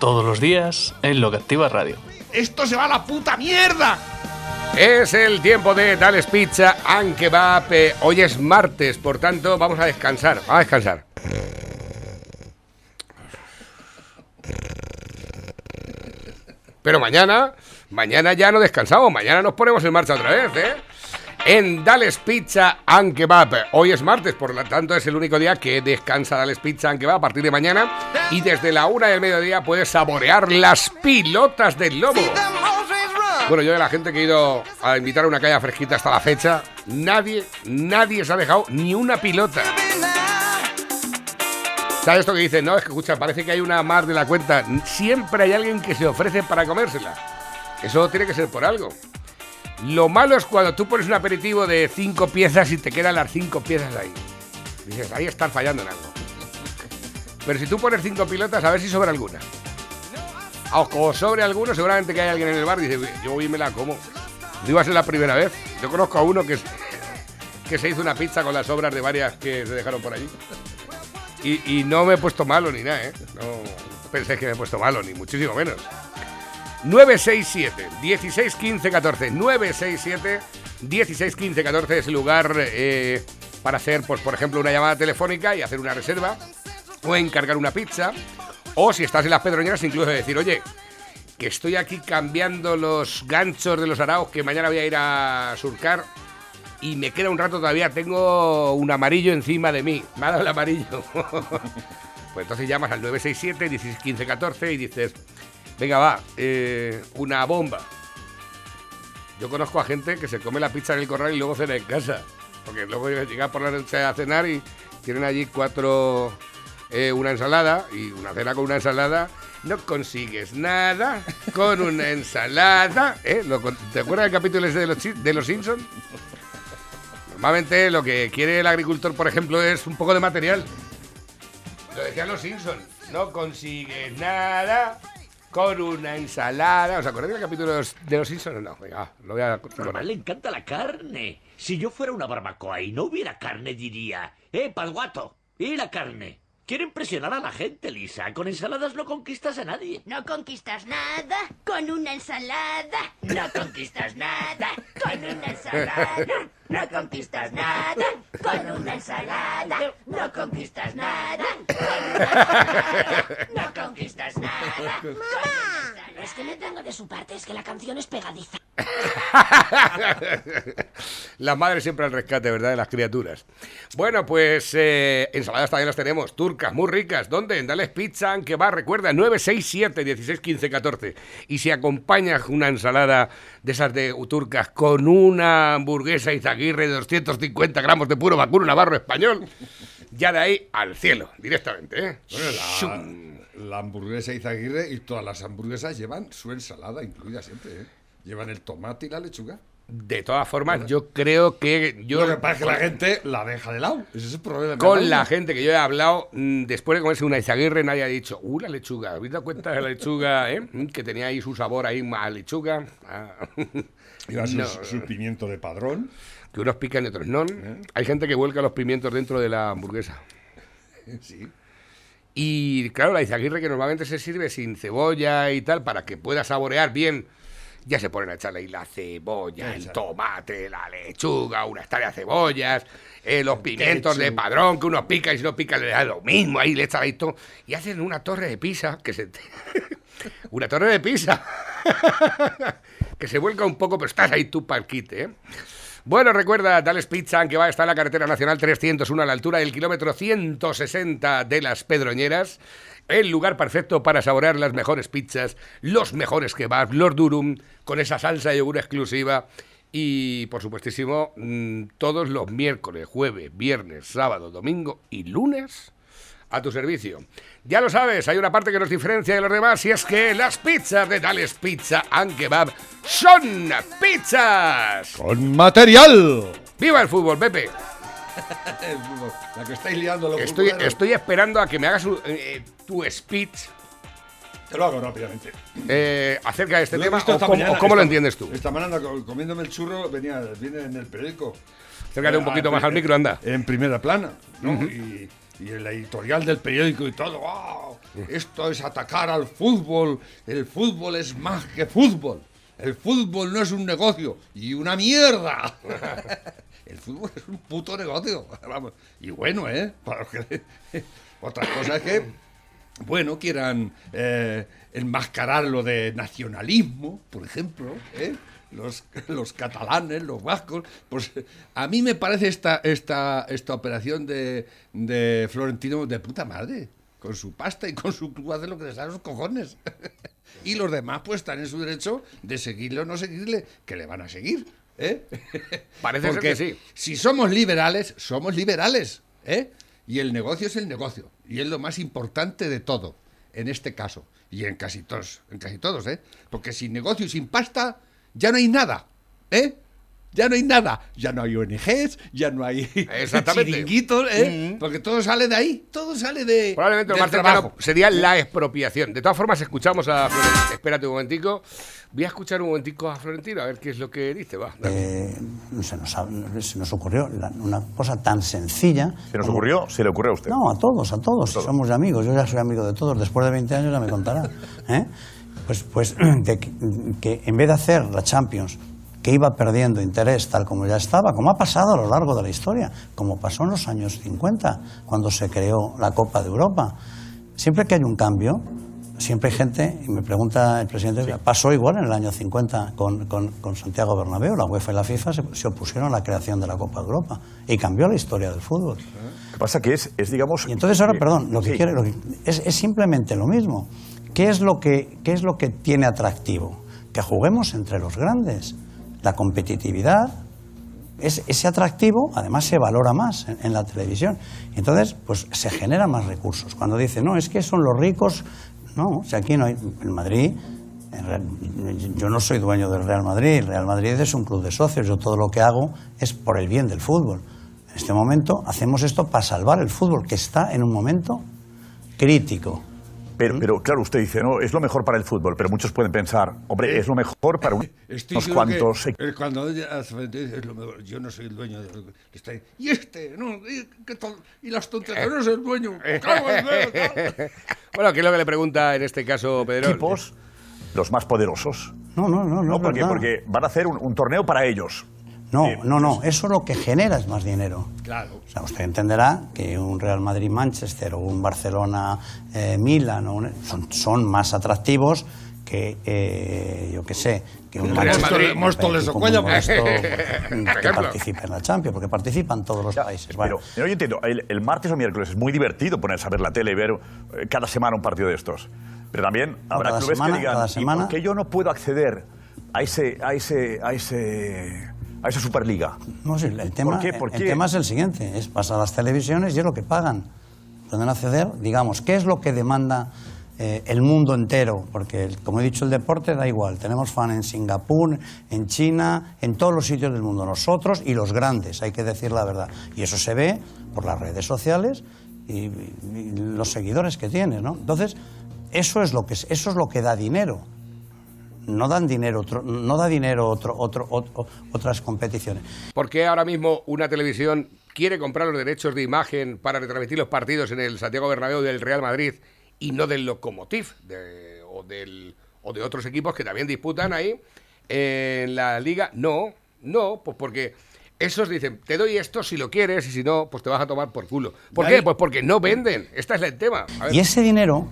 Todos los días en Lo que Activa Radio. ¡Esto se va a la puta mierda! Es el tiempo de Dales Pizza aunque va Hoy es martes, por tanto, vamos a descansar. Vamos a descansar. Pero mañana, mañana ya no descansamos. Mañana nos ponemos en marcha otra vez, ¿eh? En Dales Pizza and. Hoy es martes, por lo tanto es el único día que descansa Dales Pizza and a partir de mañana. Y desde la una del mediodía puedes saborear las pilotas del lobo. Bueno, yo de la gente que he ido a invitar a una calle fresquita hasta la fecha, nadie, nadie se ha dejado ni una pilota. ¿Sabes esto que dicen? No, es que escucha, parece que hay una más de la cuenta. Siempre hay alguien que se ofrece para comérsela. Eso tiene que ser por algo. Lo malo es cuando tú pones un aperitivo de cinco piezas y te quedan las cinco piezas ahí. Dices, ahí están fallando en algo. Pero si tú pones cinco pilotas, a ver si sobra alguna. O sobre alguno, seguramente que hay alguien en el bar y dice, yo hoy me la como. No iba a ser la primera vez. Yo conozco a uno que, que se hizo una pizza con las sobras de varias que se dejaron por allí. Y, no me he puesto malo ni nada, ¿eh? No pensé que me he puesto malo, ni muchísimo menos. 967 16 15 14 967 16 15 14 es el lugar eh, para hacer, pues, por ejemplo, una llamada telefónica y hacer una reserva o encargar una pizza o si estás en las pedroñeras, incluso decir, oye, que estoy aquí cambiando los ganchos de los araos que mañana voy a ir a surcar y me queda un rato todavía, tengo un amarillo encima de mí, me ha el amarillo. pues entonces llamas al 967 16 14 y dices, venga va, eh, una bomba. Yo conozco a gente que se come la pizza en el corral y luego cena en casa. Porque luego llega por la noche a cenar y tienen allí cuatro eh, una ensalada y una cena con una ensalada, no consigues nada con una ensalada. ¿eh? ¿Te acuerdas del capítulo ese de los, de los Simpsons? Normalmente lo que quiere el agricultor, por ejemplo, es un poco de material. Lo decían los Simpsons. No consigues nada con una ensalada. ¿Os acordáis del capítulo de los, Simpsons? No, venga, lo voy a... Normal le encanta la carne. Si yo fuera una barbacoa y no hubiera carne, diría, ¡eh, pasguato! ¿Y la carne? Quiero impresionar a la gente, Lisa. Con ensaladas no conquistas a nadie. No conquistas nada con una ensalada. No conquistas nada con una ensalada. No conquistas nada con una ensalada. No conquistas nada con una ensalada. No conquistas nada. ¡Mamá! Es que me tengo de su parte, es que la canción es pegadiza. las madres siempre al rescate, ¿verdad? De las criaturas. Bueno, pues eh, ensaladas también las tenemos, turcas, muy ricas. ¿Dónde? En Dales Pizza, que va, recuerda, 967 16 15 14. Y si acompañas una ensalada de esas de turcas con una hamburguesa Izaguirre de 250 gramos de puro vacuno navarro español, ya de ahí al cielo, directamente, ¿eh? la, hamburguesa Izaguirre y todas las hamburguesas llevan su ensalada incluida siempre, ¿eh? Llevan el tomate y la lechuga. De todas formas, yo creo que yo. Lo que pasa es que la gente la deja de lado. Ese es el problema. Con la gente que yo he hablado, mm, después de comerse una izaguirre, nadie ha dicho, ¡uh, la lechuga! ¿Habéis dado cuenta de la lechuga, eh? Mm, que tenía ahí su sabor ahí más lechuga. Ah. Iba su, su, pimiento de padrón. Que unos pican y otros no. ¿Eh? Hay gente que vuelca los pimientos dentro de la hamburguesa. Sí. Y claro, la izaguirre que normalmente se sirve sin cebolla y tal, para que pueda saborear bien ya se ponen a echarle ahí la cebolla, el tomate, la lechuga, una estaria de cebollas, eh, los pimientos de padrón, que uno pica y si no pica le da lo mismo, ahí le echan ahí todo. Y hacen una torre de pizza que se... una torre de pizza que se vuelca un poco, pero estás ahí tú para el kit, ¿eh? Bueno, recuerda, Dales Pizza, que va a estar en la carretera nacional 301 a la altura del kilómetro 160 de las Pedroñeras el lugar perfecto para saborear las mejores pizzas, los mejores kebabs, los durum, con esa salsa de yogur exclusiva. Y por supuestísimo, mm, todos los miércoles, jueves, viernes, sábado, domingo y lunes a tu servicio. Ya lo sabes, hay una parte que nos diferencia de los demás y es que las pizzas de Tales Pizza and Kebab son pizzas. Con material. ¡Viva el fútbol, Pepe! La que estáis liando los Estoy, futboleros. estoy esperando a que me hagas eh, tu speech Te lo hago rápidamente. eh, acerca de este tema o cómo, mañana, o cómo lo entiendes tú. Esta mañana co- comiéndome el churro venía viene en el periódico. Acércate un poquito Ah, más al eh, micro, anda. En primera plana, ¿no? y, y el editorial del periódico y todo. ¡Wow! Esto es atacar al fútbol. El fútbol es más que fútbol. El fútbol no es un negocio y una mierda. El fútbol es un puto negocio. Y bueno, ¿eh? Para que- Otra cosa es que bueno, quieran eh, enmascararlo de nacionalismo, por ejemplo, ¿eh? Los, los catalanes, los vascos, pues a mí me parece esta, esta, esta operación de, de Florentino de puta madre, con su pasta y con su club hace lo que les da los cojones. y los demás pues están en su derecho de seguirle o no seguirle, que le van a seguir. ¿eh? Parece ser que sí. si somos liberales, somos liberales, ¿eh? Y el negocio es el negocio. Y es lo más importante de todo, en este caso. Y en casi todos, en casi todos, ¿eh? Porque sin negocio y sin pasta, ya no hay nada, ¿eh? Ya no hay nada. Ya no hay ONGs, ya no hay chiringuitos, ¿eh? Porque todo sale de ahí, todo sale de. Probablemente lo más cercano trabajo. sería la expropiación. De todas formas, escuchamos a Florentino. Espérate un momentico. Voy a escuchar un momentico a Florentino a ver qué es lo que dice. Va. Eh, se, nos, se nos ocurrió la- una cosa tan sencilla. ¿Se nos como- ocurrió? Se le ocurrió a usted. No, a todos, a todos. Somos ya amigos. Yo ya soy amigo de todos. Después de 20 años ya me contará. ¿eh? Pues, pues de que, que en vez de hacer la Champions, que iba perdiendo interés tal como ya estaba, como ha pasado a lo largo de la historia, como pasó en los años 50, cuando se creó la Copa de Europa. Siempre que hay un cambio, siempre hay gente, y me pregunta el presidente, pasó igual en el año 50 con, con- con Santiago Bernabéu, la UEFA y la FIFA se, se opusieron a la creación de la Copa de Europa y cambió la historia del fútbol. Que pasa que es, es digamos... Y entonces ahora, que- perdón, lo que sí. quiere lo que- es, es simplemente lo mismo. ¿Qué es lo, que, ¿Qué es lo que tiene atractivo? Que juguemos entre los grandes. La competitividad, es, ese atractivo además se valora más en, la televisión. Entonces, pues se generan más recursos. Cuando dicen, no, es que son los ricos, no, o sea, aquí no hay, en Madrid, yo no soy dueño del Real Madrid, el Real Madrid es un club de socios, yo todo lo que hago es por el bien del fútbol. En este momento hacemos esto para salvar el fútbol, que está en un momento crítico. Pero, pero claro, usted dice, no, es lo mejor para el fútbol, pero muchos pueden pensar, hombre, es lo mejor para un- Estoy unos seguro cuantos... que, eh, cuando ella hace frente, es lo mejor. yo no soy el dueño de lo que está ahí. y este no y, qué tal? y las tonterías no es el dueño tal. Bueno, ¿qué es lo que le pregunta en este caso Pedro? equipos, los más poderosos. No, no, no, no. Porque, porque van a hacer un, un torneo para ellos. No, Eh, no, no, eso lo que genera es más dinero. claro O sea, usted entenderá que un Real Madrid-Manchester o un Barcelona-Milan son, son más atractivos que, eh, yo qué sé, que un Real Manchester- Móstoles o Cuello, que participe en la Champions, porque participan todos los países. Bueno, Pero yo entiendo, el, el martes o miércoles es muy divertido ponerse a ver la tele y ver eh, cada semana un partido de estos. Pero también habrá cada clubes semana- que digan, cada ¿y semana- por qué yo no puedo acceder a ese, a ese, a ese, a esa Superliga? No, sí, el, tema, ¿Por qué? ¿Por el qué? tema es el siguiente, es pasar a las televisiones y es lo que pagan. Pueden acceder, digamos, ¿qué es lo que demanda eh, el mundo entero? Porque, el- como he dicho, el deporte da igual. Tenemos fan en Singapur, en China, en todos los sitios del mundo. Nosotros y los grandes, hay que decir la verdad. Y eso se ve por las redes sociales y, y los seguidores que tienes, ¿no? Entonces, eso es lo que, eso es lo que da dinero no dan dinero otro, no da dinero otro, otro, otro- otras competiciones. ¿Por qué ahora mismo una televisión quiere comprar los derechos de imagen para retransmitir los partidos en el Santiago Bernabéu del Real Madrid y no del Lokomotiv de- o, del, o de otros equipos que también disputan ahí en la liga? No, no, pues porque esos dicen, te doy esto si lo quieres y si no, pues te vas a tomar por culo. ¿Por qué? Pues porque no venden. Este es el tema. A ver. Y ese dinero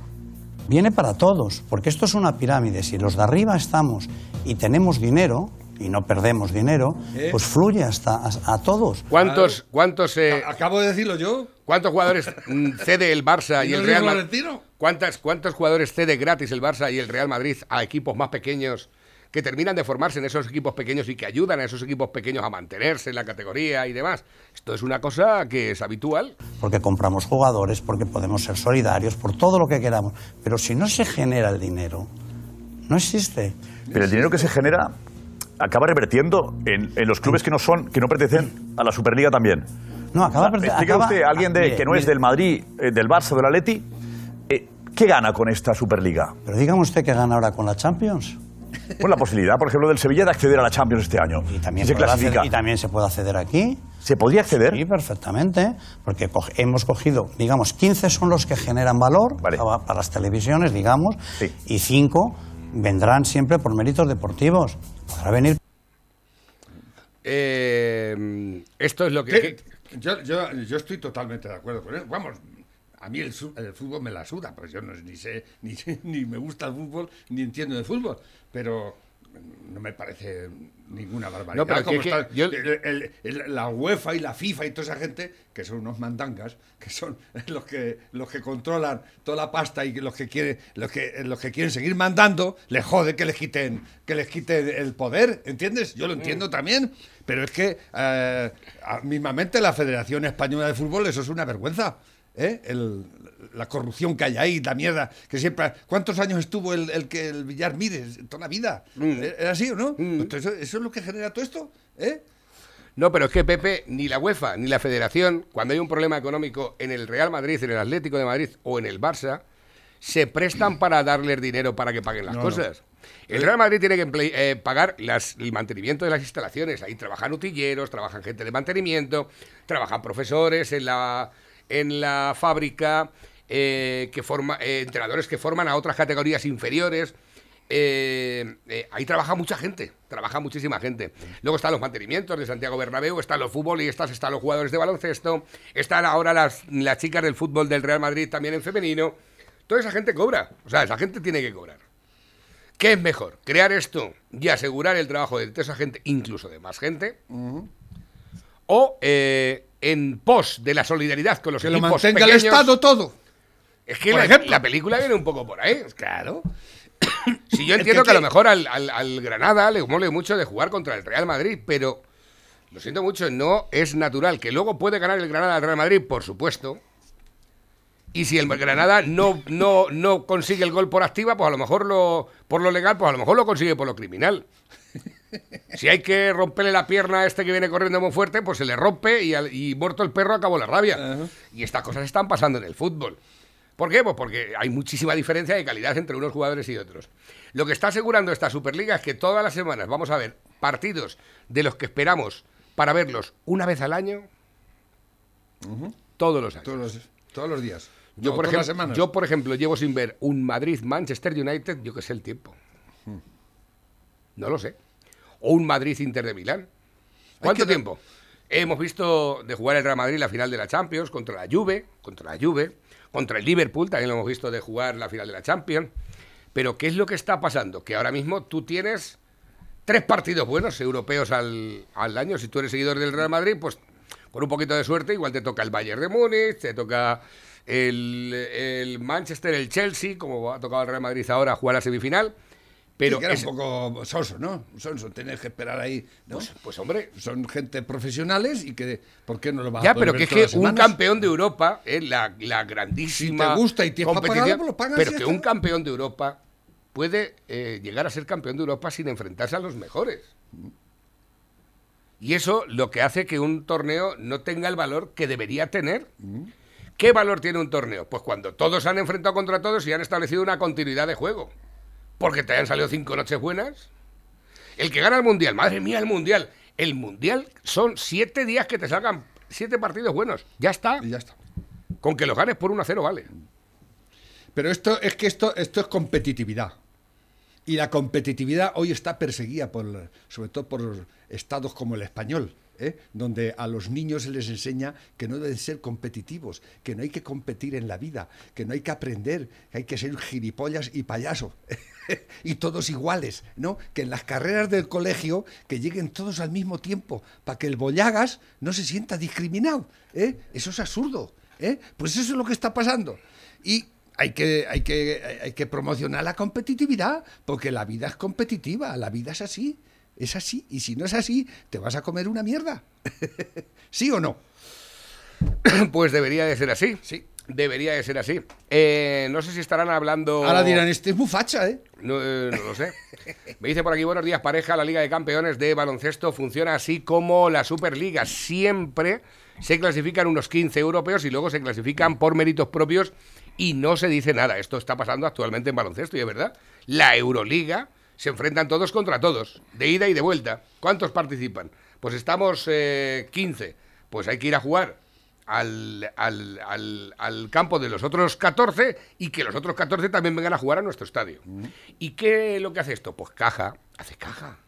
viene para todos, porque esto es una pirámide. Si los de arriba estamos y tenemos dinero y no perdemos dinero, ¿Eh? pues fluye hasta a, a todos. ¿Cuántos, cuántos, eh, acabo de decirlo yo ¿Cuántos jugadores mm, cede el Barça y, ¿Y no el Real Madrid? ¿Cuántos jugadores cede gratis el Barça y el Real Madrid a equipos más pequeños que terminan de formarse en esos equipos pequeños y que ayudan a esos equipos pequeños a mantenerse en la categoría y demás. Esto es una cosa que es habitual. porque compramos jugadores, porque podemos ser solidarios, por todo lo que queramos. Pero si no se genera el dinero, no existe. Pero el dinero que se genera acaba revertiendo en, en los clubes que no son, que no pertenecen a la Superliga también. No, acaba ¿Me de explica acaba- usted, alguien de, mire, que no es del Madrid, eh, del Barça, del Atleti, eh, ¿qué gana con esta Superliga? Pero dígame usted que gana ahora con la Champions. Pues la posibilidad, por ejemplo, del Sevilla de acceder a la Champions este año. Y también, si se acceder, y también se puede acceder aquí. ¿Se podría acceder? Sí, perfectamente, porque hemos cogido, digamos, 15 son los que generan valor Vale. para, para las televisiones, digamos, Sí. y 5 vendrán siempre por méritos deportivos. Podrá venir Eh, esto es lo que... Que- que- yo, yo, yo estoy totalmente de acuerdo con él. Vamos, a mí el, fútbol me la suda, pues yo no, ni sé, ni, sé- ni me gusta el fútbol, ni entiendo de fútbol, pero no me parece ninguna barbaridad. No, pero como que- está que yo- el- el- el- la UEFA y la FIFA y toda esa gente, que son unos mandangas, que son los que, los que controlan toda la pasta y los que quieren, los que, los que quieren seguir mandando, les jode que les quiten, que les quiten el poder, ¿entiendes? Yo lo entiendo también, pero es que eh, mismamente la Federación Española de Fútbol, eso es una vergüenza. ¿Eh? El- la corrupción que hay ahí, la mierda, que siempre... ¿Cuántos años estuvo el, el que el Villar Mires? Toda la vida. ¿Era así o no? Pues eso, eso es lo que genera todo esto, ¿eh? No, pero es que Pepe, ni la UEFA, ni la Federación, cuando hay un problema económico en el Real Madrid, en el Atlético de Madrid o en el Barça, se prestan para darles dinero para que paguen las No, cosas. El Real Madrid tiene que eh, pagar las- el mantenimiento de las instalaciones. Ahí trabajan utilleros, trabajan gente de mantenimiento, trabajan profesores en la, en la fábrica, eh, que forma, eh, entrenadores que forman a otras categorías inferiores. Eh, ahí trabaja mucha gente, trabaja muchísima gente. Luego están los mantenimientos de Santiago Bernabéu, están los futbolistas, están los jugadores de baloncesto, están ahora las, las chicas del fútbol del Real Madrid también en femenino. Toda esa gente cobra, o sea, esa gente tiene que cobrar. ¿Qué es mejor? ¿Crear esto y asegurar el trabajo de toda esa gente, incluso de más gente? ¿O eh, en pos de la solidaridad con los Que lo equipos mantenga el pequeños? Estado todo. Es que por la, ejemplo. la película viene un poco por ahí. Claro. Si yo entiendo que- que, a lo mejor al, al- al Granada le mole mucho de jugar contra el Real Madrid, pero lo siento mucho, no es natural. Que luego puede ganar el Granada al Real Madrid, por supuesto. Y si el Granada no, no, no consigue el gol por activa, pues a lo mejor lo, por lo legal, pues a lo mejor lo consigue por lo criminal. Si hay que romperle la pierna a este que viene corriendo muy fuerte, pues se le rompe y, al- y muerto el perro acabó la rabia. Y estas cosas están pasando en el fútbol. ¿Por qué? Pues porque hay muchísima diferencia de calidad entre unos jugadores y otros. Lo que está asegurando esta Superliga es que todas las semanas vamos a ver partidos de los que esperamos para verlos una vez al año, todos los años. Todos los, todos los días. Yo, No, por ejemplo, yo, por ejemplo, llevo sin ver un Madrid-Manchester United, yo que sé el tiempo. No lo sé. O un Madrid-Inter de Milán. ¿Cuánto que tiempo? Hemos visto de jugar el Real Madrid la final de la Champions contra la Juve, contra la Juve, contra el Liverpool, también lo hemos visto de jugar la final de la Champions. Pero ¿qué es lo que está pasando? Que ahora mismo tú tienes tres partidos buenos europeos al, al año. Si tú eres seguidor del Real Madrid, pues con un poquito de suerte, igual te toca el Bayern de Múnich, te toca el, el Manchester, el Chelsea, como ha tocado el Real Madrid ahora jugar la semifinal. Pero Sí, que era es- un poco soso, ¿no? Soso, tener que esperar ahí. ¿no? pues, pues, hombre, Son gente profesionales y que, ¿por qué no lo vas ya, a poder pero que es que un campeón de Europa, eh, la, la grandísima Si te gusta y tienes competición, pagarlo, pues lo pero ya que un campeón de Europa puede eh, llegar a ser campeón de Europa sin enfrentarse a los mejores. Y eso lo que hace que un torneo no tenga el valor que debería tener. ¿Qué valor tiene un torneo? Pues cuando todos han enfrentado contra todos y han establecido una continuidad de juego. Porque te hayan salido cinco noches buenas. El que gana el mundial, madre mía, el mundial. El mundial son siete días que te salgan siete partidos buenos. Ya está. Y ya está. Con que los ganes por 1 a 0, vale. Pero esto es que esto, esto es competitividad. Y la competitividad hoy está perseguida por, sobre todo por estados como el español, ¿eh? donde a los niños se les enseña que no deben ser competitivos, que no hay que competir en la vida, que no hay que aprender, que hay que ser gilipollas y payaso. y todos iguales, ¿no? Que en las carreras del colegio que lleguen todos al mismo tiempo, para que el bollagas no se sienta discriminado, ¿eh? Eso es absurdo, ¿eh? Pues eso es lo que está pasando. Y hay que, hay, que, hay que promocionar la competitividad, porque la vida es competitiva, la vida es así, es así, y si no es así, te vas a comer una mierda. ¿Sí o no? Pues debería de ser así. Sí. Debería de ser así. Eh, no sé si estarán hablando... Ahora dirán, este es muy facha, ¿eh? No, eh, no lo sé. Me dice por aquí, buenos días, pareja. La Liga de Campeones de baloncesto funciona así como la Superliga. Siempre se clasifican unos 15 europeos y luego se clasifican por méritos propios y no se dice nada. Esto está pasando actualmente en baloncesto y es verdad. La Euroliga se enfrentan todos contra todos, de ida y de vuelta. ¿Cuántos participan? Pues estamos eh, 15. Pues hay que ir a jugar al, al- al- al campo de los otros 14 y que los otros 14 también vengan a jugar a nuestro estadio. ¿Y qué es lo que hace esto? Pues caja, hace caja.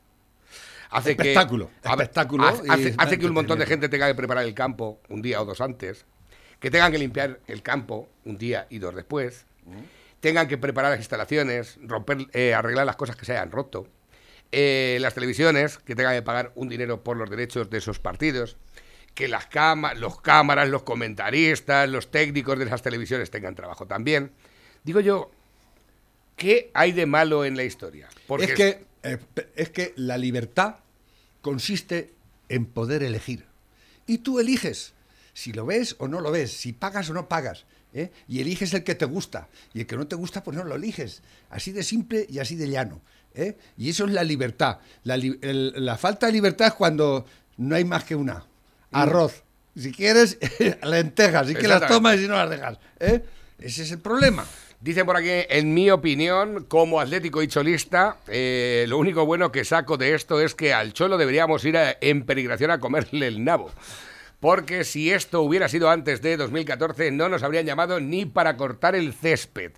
Hace que- Espectáculo, ver, espectáculo hace, y hace- hace que un montón de gente tenga que preparar el campo un día o dos antes, que tengan que limpiar el campo un día y dos después, tengan que preparar las instalaciones, romper, eh, arreglar las cosas que se hayan roto, eh, las televisiones que tengan que pagar un dinero por los derechos de esos partidos, que las cama- los cámaras, los comentaristas, los técnicos de esas televisiones tengan trabajo también. Digo yo, ¿qué hay de malo en la historia? es, que, eh, es que la libertad consiste en poder elegir. Y tú eliges si lo ves o no lo ves, si pagas o no pagas. ¿Eh? Y eliges el que te gusta. Y el que no te gusta, pues no lo eliges. Así de simple y así de llano. ¿eh? Y eso es la libertad. La, li- el- la falta de libertad es cuando no hay más que una. Arroz. Si quieres, lentejas. Si que las tomas y si no las dejas. ¿eh? Ese es el problema. Dicen por aquí, en mi opinión, como atlético y cholista, eh, lo único bueno que saco de esto es que al cholo deberíamos ir a- en peregrinación a comerle el nabo. Porque si esto hubiera sido antes de 2014, no nos habrían llamado ni para cortar el césped.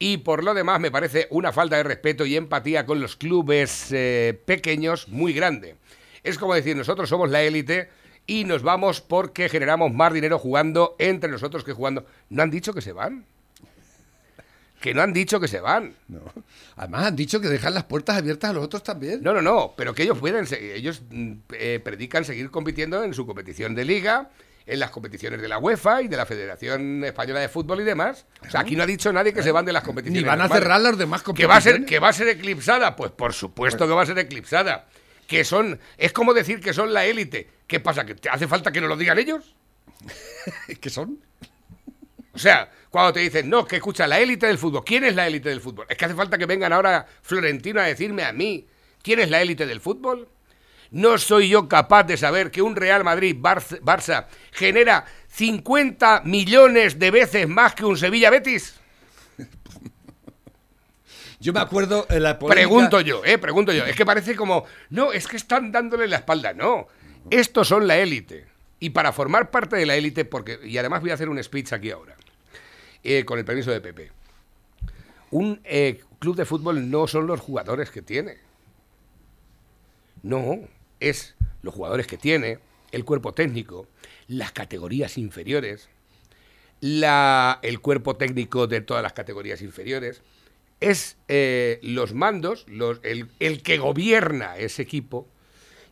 Y por lo demás, me parece una falta de respeto y empatía con los clubes eh, pequeños muy grande. Es como decir, nosotros somos la élite y nos vamos porque generamos más dinero jugando entre nosotros que jugando. ¿No han dicho que se van? Que no han dicho que se van. No. Además, han dicho que dejan las puertas abiertas a los otros también. No, no, no, pero que ellos pueden, ellos mm, eh, predican seguir compitiendo en su competición de liga, en las competiciones de la UEFA y de la Federación Española de Fútbol y demás. O sea, aquí no ha dicho nadie que se van de las competiciones. Ni van a normales. cerrar las demás ¿Que va, a ser, competiciones. ¿Que va a ser eclipsada? Pues por supuesto que va a ser eclipsada. Que son, es como decir que son la élite. ¿Qué pasa? ¿Que te hace falta que nos lo digan ellos? ¿Qué son? O sea, cuando te dicen, no, que escucha, la élite del fútbol. ¿Quién es la élite del fútbol? Es que hace falta que vengan ahora Florentino a decirme a mí, ¿quién es la élite del fútbol? No soy yo capaz de saber que un Real Madrid Barça, Barça genera 50 millones de veces más que un Sevilla Betis. Yo me acuerdo en la polémica- Pregunto yo, eh, pregunto yo. Es que parece como, no, es que están dándole la espalda. No, estos son la élite. Y para formar parte de la élite, porque, y además voy a hacer un speech aquí ahora, eh, con el permiso de Pepe. Un eh, club de fútbol no son los jugadores que tiene. No, es los jugadores que tiene, el cuerpo técnico, las categorías inferiores, la, el cuerpo técnico de todas las categorías inferiores, es eh, los mandos, el, el que gobierna ese equipo,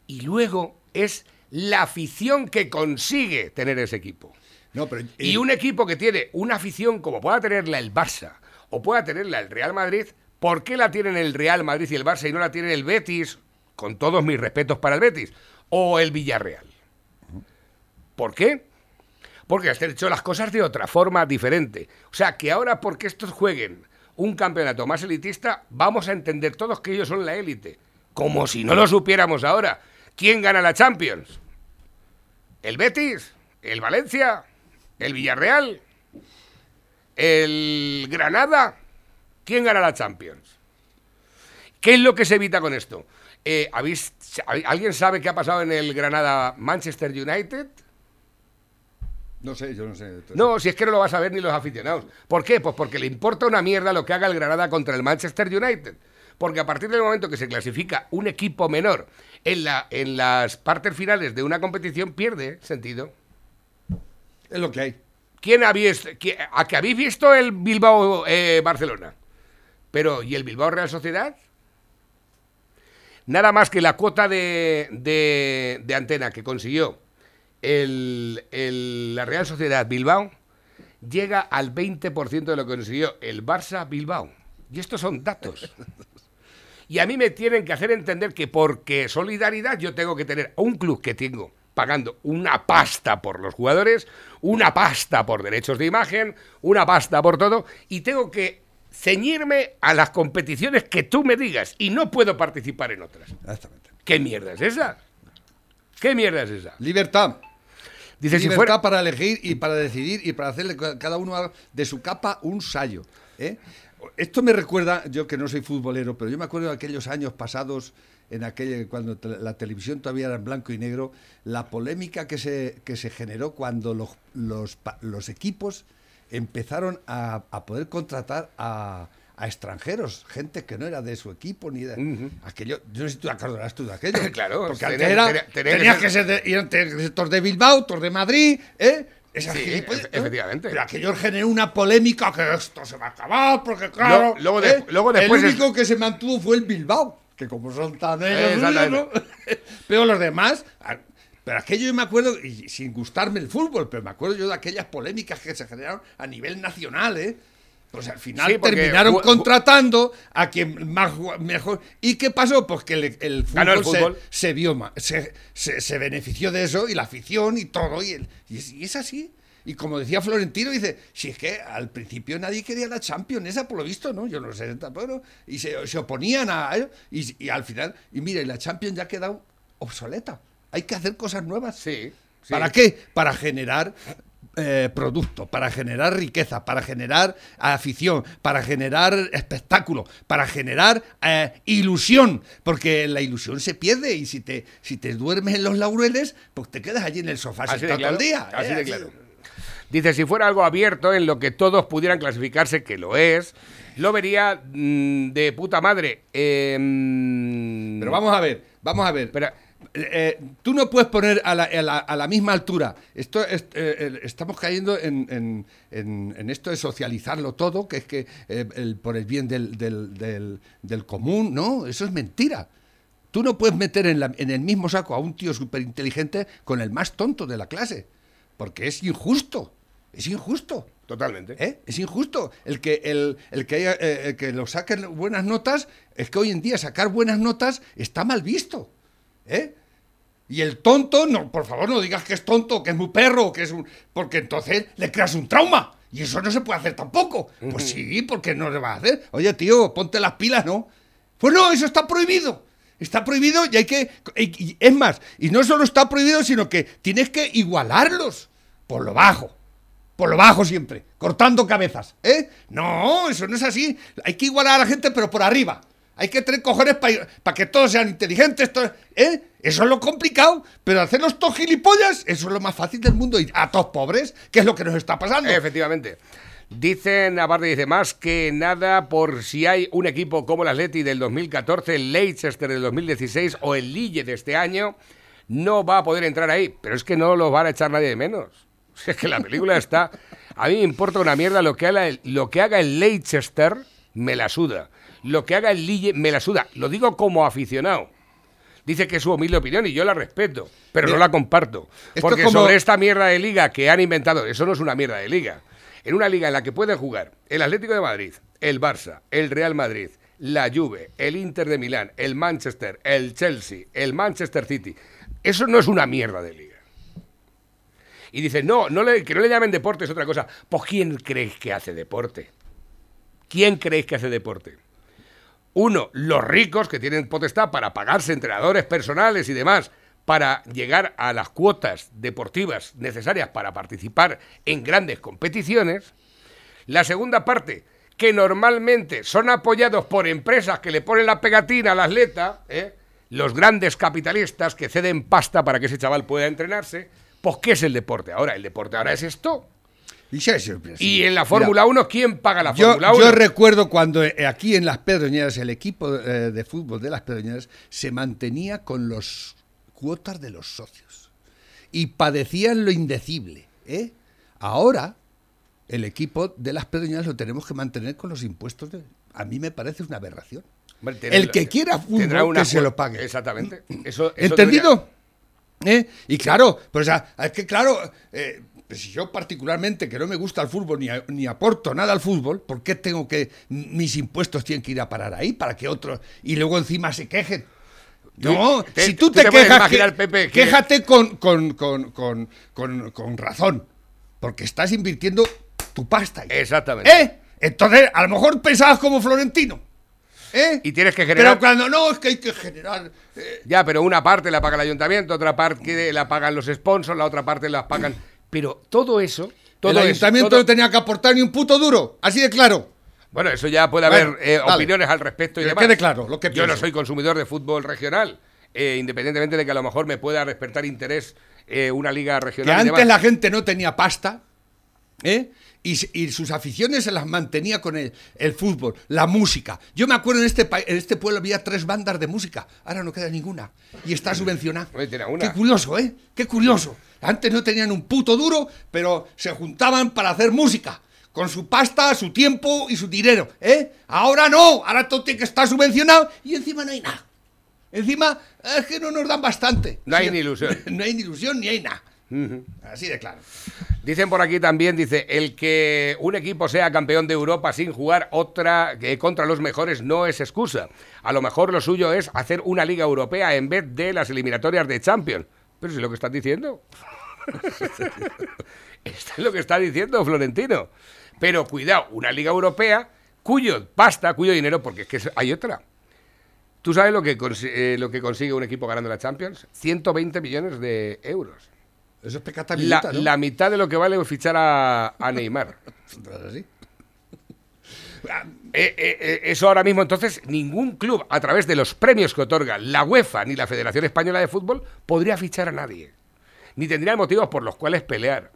y luego es la afición que consigue tener ese equipo. No, pero, eh, Y un equipo que tiene una afición como pueda tenerla el Barça o pueda tenerla el Real Madrid, ¿por qué la tienen el Real Madrid y el Barça y no la tienen el Betis, con todos mis respetos para el Betis, o el Villarreal? ¿Por qué? Porque han hecho las cosas de otra forma diferente. O sea, que ahora porque estos jueguen un campeonato más elitista, vamos a entender todos que ellos son la élite. Como si no lo supiéramos ahora. ¿Quién gana la Champions? ¿El Betis? ¿El Valencia? ¿El Villarreal? ¿El Granada? ¿Quién gana la Champions? ¿Qué es lo que se evita con esto? Eh, ¿habéis- ¿Alguien sabe qué ha pasado en el Granada Manchester United? no sé, yo no sé. No, si es que no lo vas a ver ni los aficionados. ¿Por qué? Pues porque le importa una mierda lo que haga el Granada contra el Manchester United. Porque a partir del momento que se clasifica un equipo menor en, la, en las partes finales de una competición, pierde sentido. Es lo que hay. ¿Quién habéis, ¿A que habéis visto el Bilbao-Barcelona? Pero, ¿y el Bilbao-Real Sociedad? Nada más que la cuota de, de- de antena que consiguió el- el- la Real Sociedad Bilbao llega al 20% de lo que consiguió el Barça Bilbao. Y estos son datos. Y a mí me tienen que hacer entender que porque solidaridad yo tengo que tener un club que tengo pagando una pasta por los jugadores, una pasta por derechos de imagen, una pasta por todo, y tengo que ceñirme a las competiciones que tú me digas y no puedo participar en otras. Exactamente. ¿Qué mierda es esa? ¿Qué mierda es esa? Libertad. Dice, si Libertad fuera... para elegir y para decidir y para hacerle ca- cada uno de su capa un sallo. ¿eh? Esto me recuerda, yo que no soy futbolero, pero yo me acuerdo de aquellos años pasados, en aquel, cuando te- la televisión todavía era en blanco y negro, la polémica que se, que se generó cuando los, los, equipos empezaron a, a poder contratar a, a extranjeros, gente que no era de su equipo ni de aquello. Yo no sé si tú acordarás tú de aquello. Claro, porque antes era, tenías que ser de, eran de Bilbao, tor de Madrid, ¿eh? Esas Sí, gilipollas, efe- efectivamente. Pero aquello generó una polémica que esto se va a acabar, porque claro. Lo- luego de- ¿eh? luego después El es- único que se mantuvo fue el Bilbao, que como son tan ellos. Pero los demás. Pero aquello yo me acuerdo, y sin gustarme el fútbol, pero me acuerdo yo de aquellas polémicas que se generaron a nivel nacional, ¿eh? Pues al final Sí, porque terminaron contratando a quien más mejor. ¿Y qué pasó? Pues que el, el fútbol, el se- fútbol. Se, vio se, se, se benefició de eso y la afición y todo. Y, el- y es, y es así. Y como decía Florentino, dice, si es que al principio nadie quería la Champions, esa por lo visto, ¿no? Yo no sé, tampoco, y se, oponían a ello, y, y al final, y mira, la Champions ya ha quedado obsoleta. Hay que hacer cosas nuevas. Sí, sí. ¿Para qué? Para generar eh, producto, para generar riqueza, para generar afición, para generar espectáculo, para generar eh, ilusión, porque la ilusión se pierde y si te, si te duermes en los laureles, pues te quedas allí en el sofá Así de sentado claro. todo el día. Así ¿eh? de claro. Dice, si fuera algo abierto en lo que todos pudieran clasificarse, que lo es, lo vería mm, de puta madre. Em, Pero vamos a ver, vamos a ver. Pero- Eh, tú no puedes poner a la, a la- a la misma altura. Esto es- eh, estamos cayendo en, en- en- en esto de socializarlo todo, que es que eh, el- por el bien del, del- del- del común, no, eso es mentira. Tú no puedes meter en, la- en el mismo saco a un tío súper inteligente con el más tonto de la clase, porque es injusto, es injusto. Totalmente. ¿Eh? Es injusto. El que, el, el que, haya, el que lo saquen buenas notas, es que hoy en día sacar buenas notas está mal visto. ¿Eh? Y el tonto, no, por favor, no digas que es tonto, que es muy perro, que es un. Porque entonces le creas un trauma. Y eso no se puede hacer tampoco. Pues sí, porque no le vas a hacer. Oye, tío, ponte las pilas, ¿no? Pues no, eso está prohibido. Está prohibido y hay que. y- y- es más, y no solo está prohibido, sino que tienes que igualarlos por lo bajo. Por lo bajo siempre, cortando cabezas, ¿eh? No, eso no es así. Hay que igualar a la gente, pero por arriba. Hay que tener cojones para que todos sean inteligentes, ¿eh? Eso es lo complicado, pero hacerlos todos gilipollas, eso es lo más fácil del mundo. Y a todos pobres, que es lo que nos está pasando. Efectivamente. Dicen, aparte dice, más que nada por si hay un equipo como el Atleti del 2014, el Leicester del 2016 o el Lille de este año, no va a poder entrar ahí. Pero es que no los van a echar nadie de menos. Es que la película está... A mí me importa una mierda lo que haga el, lo que haga el Leicester, me la suda. Lo que haga el Lille, me la suda. Lo digo como aficionado. Dice que es su humilde opinión y yo la respeto, pero no la comparto. Porque es como- sobre esta mierda de liga que han inventado, eso no es una mierda de liga. En una liga en la que pueden jugar el Atlético de Madrid, el Barça, el Real Madrid, la Juve, el Inter de Milán, el Manchester, el Chelsea, el Manchester City. Eso no es una mierda de liga. Y dice, no, no le- que no le llamen deporte es otra cosa. Pues ¿quién creéis que hace deporte? ¿Quién creéis que hace deporte? Uno, los ricos que tienen potestad para pagarse entrenadores personales y demás para llegar a las cuotas deportivas necesarias para participar en grandes competiciones. La segunda parte, que normalmente son apoyados por empresas que le ponen la pegatina al atleta, ¿eh? los grandes capitalistas que ceden pasta para que ese chaval pueda entrenarse. Pues, ¿qué es el deporte ahora? El deporte ahora es esto. Y, en la Fórmula 1, ¿quién paga la Fórmula 1? yo recuerdo cuando eh, aquí en Las Pedroñeras, el equipo eh, de fútbol de Las Pedroñeras se mantenía con los cuotas de los socios y padecían lo indecible. ¿eh? Ahora, el equipo de Las Pedroñeras lo tenemos que mantener con los impuestos. De, a mí me parece una aberración. El que quiera tendrá fútbol, una que se lo pague. Exactamente. Eso, eso ¿Entendido? debería- ¿Eh? Y claro, pues ah, es que claro, eh, Pero si yo particularmente, que no me gusta el fútbol ni, a- ni aporto nada al fútbol, ¿por qué tengo que mis impuestos tienen que ir a parar ahí para que otros y luego encima se quejen? No, te- si tú te, te quejas, que- Pepe, que- quéjate con, con, con, con, con, con razón, porque estás invirtiendo tu pasta. ahí. Exactamente. ¿Eh? Entonces, a lo mejor pensabas como Florentino. ¿Eh? Y tienes que generar- Pero cuando no, es que hay que generar. eh, Ya, pero una parte la paga el ayuntamiento, otra parte la pagan los sponsors, la otra parte la pagan. Pero todo eso. Todo el eso, ayuntamiento todo- no tenía que aportar ni un puto duro, así de claro. Bueno, eso ya puede Bueno, haber eh, opiniones al respecto y Que demás. quede claro lo que Yo no soy consumidor de fútbol regional, eh, independientemente de que a lo mejor me pueda despertar interés eh, una liga Que regional. y antes demás. la gente no tenía pasta, ¿eh? Y, sus aficiones se las mantenía con el, el fútbol, la música. Yo me acuerdo en este, en este pueblo había tres bandas de música, ahora no queda ninguna. Y está subvencionada. Tiene una. Qué curioso, ¿eh? Qué curioso. Antes no tenían un puto duro, pero se juntaban para hacer música. Con su pasta, su tiempo y su dinero, ¿eh? Ahora no, ahora todo tiene que estar subvencionado y encima no hay nada. Encima es que no nos dan bastante. No hay ni ilusión. no hay ni ilusión ni hay nada. Así de claro. Dicen por aquí también, dice, el que un equipo sea campeón de Europa sin jugar otra eh, contra los mejores no es excusa. A lo mejor lo suyo es hacer una liga europea en vez de las eliminatorias de Champions. Pero si es lo que estás diciendo. Esto es lo que está diciendo Florentino. Pero cuidado, una liga europea cuyo pasta, cuyo dinero, porque es que hay otra. ¿Tú sabes lo que, eh, lo que consigue un equipo ganando la Champions? 120 millones de euros. Eso es pecata La, minuta, ¿no? la mitad de lo que vale fichar a, a Neymar. Así. Eh, eh, eh, eso ahora mismo, entonces, ningún club, a través de los premios que otorga la UEFA ni la Federación Española de Fútbol, podría fichar a nadie. Ni tendría motivos por los cuales pelear.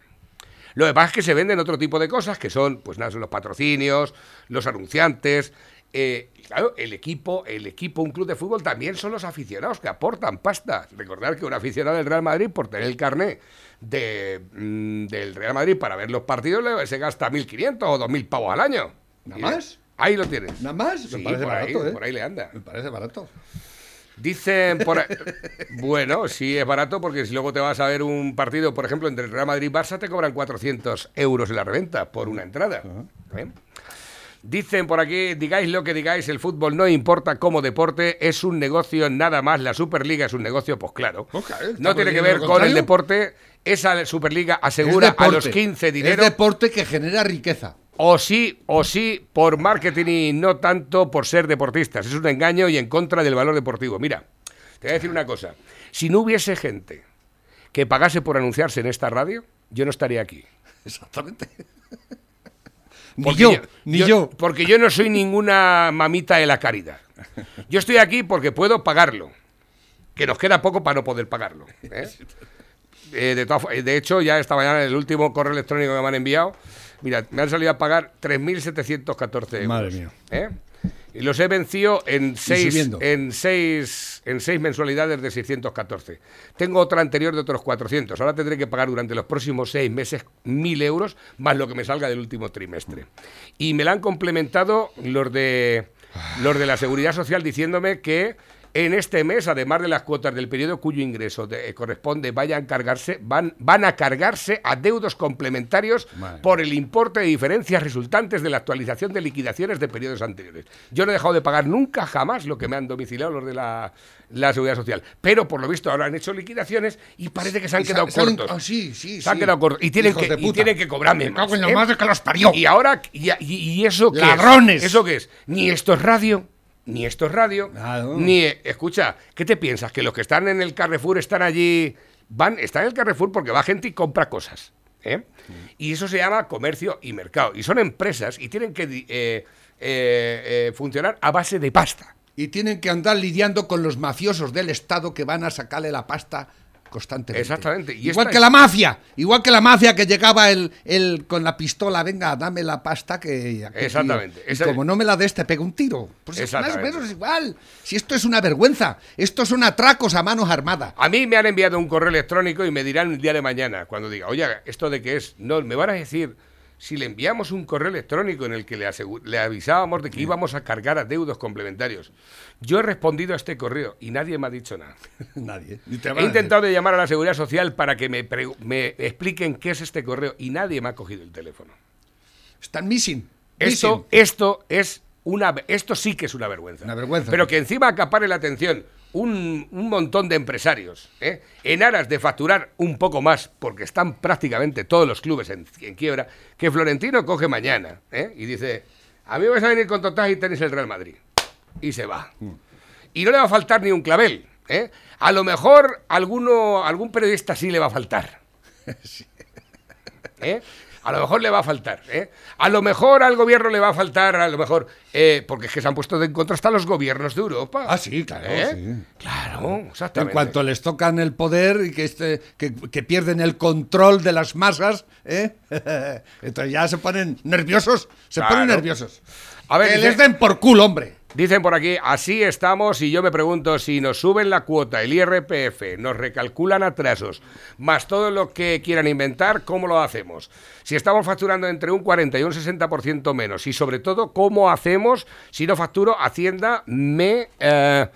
Lo pasa es que se venden otro tipo de cosas, que son, pues nada, son los patrocinios, los anunciantes. eh, y claro, el equipo, el equipo, un club de fútbol también son los aficionados que aportan pasta. Recordar que un aficionado del Real Madrid, por tener el carné de, mm, del Real Madrid para ver los partidos, se gasta 1.500 o 2.000 pavos al año. ¿Nada más? Ahí lo tienes. ¿Nada más? Sí, Me parece por ahí, barato, ¿eh? por ahí le anda. Me parece barato. Dicen por ahí- Bueno, sí es barato porque si luego te vas a ver un partido, por ejemplo, entre el Real Madrid y Barça, te cobran 400 euros en la reventa por una entrada. ¿Eh? Dicen por aquí, digáis lo que digáis, el fútbol no importa como deporte, es un negocio nada más, la Superliga es un negocio, pues claro. No tiene que ver con el deporte, esa Superliga asegura a los deporte. 15 dinero. Es deporte que genera riqueza. O sí, o sí, por marketing y no tanto por ser deportistas. Es un engaño y en contra del valor deportivo. Mira, te voy a decir una cosa. Si no hubiese gente que pagase por anunciarse en esta radio, yo no estaría aquí. Exactamente. ni yo, ni yo. Porque yo no soy ninguna mamita de la caridad. Yo estoy aquí porque puedo pagarlo. Que nos queda poco para no poder pagarlo. ¿eh? Eh, de, de hecho, ya esta mañana en el último correo electrónico que me han enviado, mira, me han salido a pagar 3.714 euros. Madre mía. ¿eh? Y los he vencido en seis, en, seis, en seis mensualidades de 614. Tengo otra anterior de otros 400. Ahora tendré que pagar durante los próximos seis meses 1.000 euros más lo que me salga del último trimestre. Y me la han complementado los de, los de la Seguridad Social diciéndome que en este mes, además de las cuotas del periodo cuyo ingreso de- eh, corresponde, vayan a cargarse, van, van a cargarse adeudos complementarios Madre. por el importe de diferencias resultantes de la actualización de liquidaciones de periodos anteriores. Yo no he dejado de pagar nunca, jamás, lo que me han domiciliado los de la, la Seguridad Social. Pero, por lo visto, ahora han hecho liquidaciones y parece que se han quedado salen- cortos. ah, sí, sí, Se han quedado cortos. Y tienen, Hijos que, y tienen que cobrarme Me cago en la ¿eh? madre que los parió. Y ahora, y, y- y eso qué es? ¿Eso qué es? Ni esto es radio, ni esto es radio, Claro. ni... Escucha, ¿qué te piensas? ¿Que los que están en el Carrefour están allí... Van, están en el Carrefour porque va gente y compra cosas. ¿eh? Y eso se llama comercio y mercado. Y son empresas y tienen que eh, eh, eh, funcionar a base de pasta. Y tienen que andar lidiando con los mafiosos del Estado que van a sacarle la pasta constantemente. Exactamente. Y igual que es- la mafia. Igual que la mafia que llegaba el, el con la pistola, venga, dame la pasta que... Exactamente. Y como no me la des, te pego un tiro. Pues es más o menos igual. Si esto es una vergüenza. Estos son atracos a manos armadas. A mí me han enviado un correo electrónico y me dirán el día de mañana, cuando diga, oye, esto de qué es, no, me van a decir si le enviamos un correo electrónico en el que le, avisábamos de que íbamos a cargar adeudos complementarios? Yo he respondido a este correo y nadie me ha dicho nada. Nadie. He intentado de llamar a la Seguridad Social para que me, expliquen qué es este correo y nadie me ha cogido el teléfono. Están missing. Esto, Missing. esto es una, esto sí que es una vergüenza. Una vergüenza. Pero que encima acapare la atención un, un montón de empresarios, ¿eh? en aras de facturar un poco más, porque están prácticamente todos los clubes en, en quiebra, que Florentino coge mañana ¿eh? y dice, a mí vas a venir con total y tenéis el Real Madrid. Y se va. Y no le va a faltar ni un clavel. ¿eh? A lo mejor alguno, algún periodista sí le va a faltar. ¿eh? A lo mejor le va a faltar, ¿eh? A lo mejor al gobierno le va a faltar, a lo mejor, eh, porque es que se han puesto en contra hasta los gobiernos de Europa. Ah, sí, claro, ¿Eh? sí. Claro, En exactamente. cuanto les tocan el poder y que, este, que, que pierden el control de las masas, ¿eh? entonces ya se ponen nerviosos, se Claro. ponen nerviosos. A ver, que les den por culo, hombre. Dicen por aquí, así estamos y yo me pregunto si nos suben la cuota, el IRPF, nos recalculan atrasos, más todo lo que quieran inventar, ¿cómo lo hacemos? Si estamos facturando entre un 40 y un 60% menos y sobre todo, ¿cómo hacemos si no facturo? Hacienda me... eh,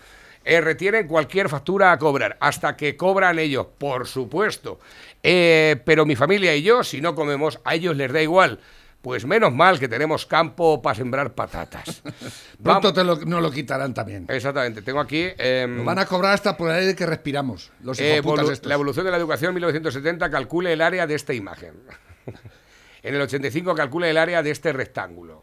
eh, retienen cualquier factura a cobrar, hasta que cobran ellos, por supuesto. Eh, pero mi familia y yo, si no comemos, a ellos les da igual. Pues menos mal que tenemos campo para sembrar patatas. Pronto te lo, nos lo quitarán también. Exactamente, tengo aquí... em, Nos van a cobrar hasta por el aire que respiramos, los eh, hijoputas evolu- estos. la evolución de la educación 1970 calcule el área de esta imagen. en el 85 calcule el área de este rectángulo.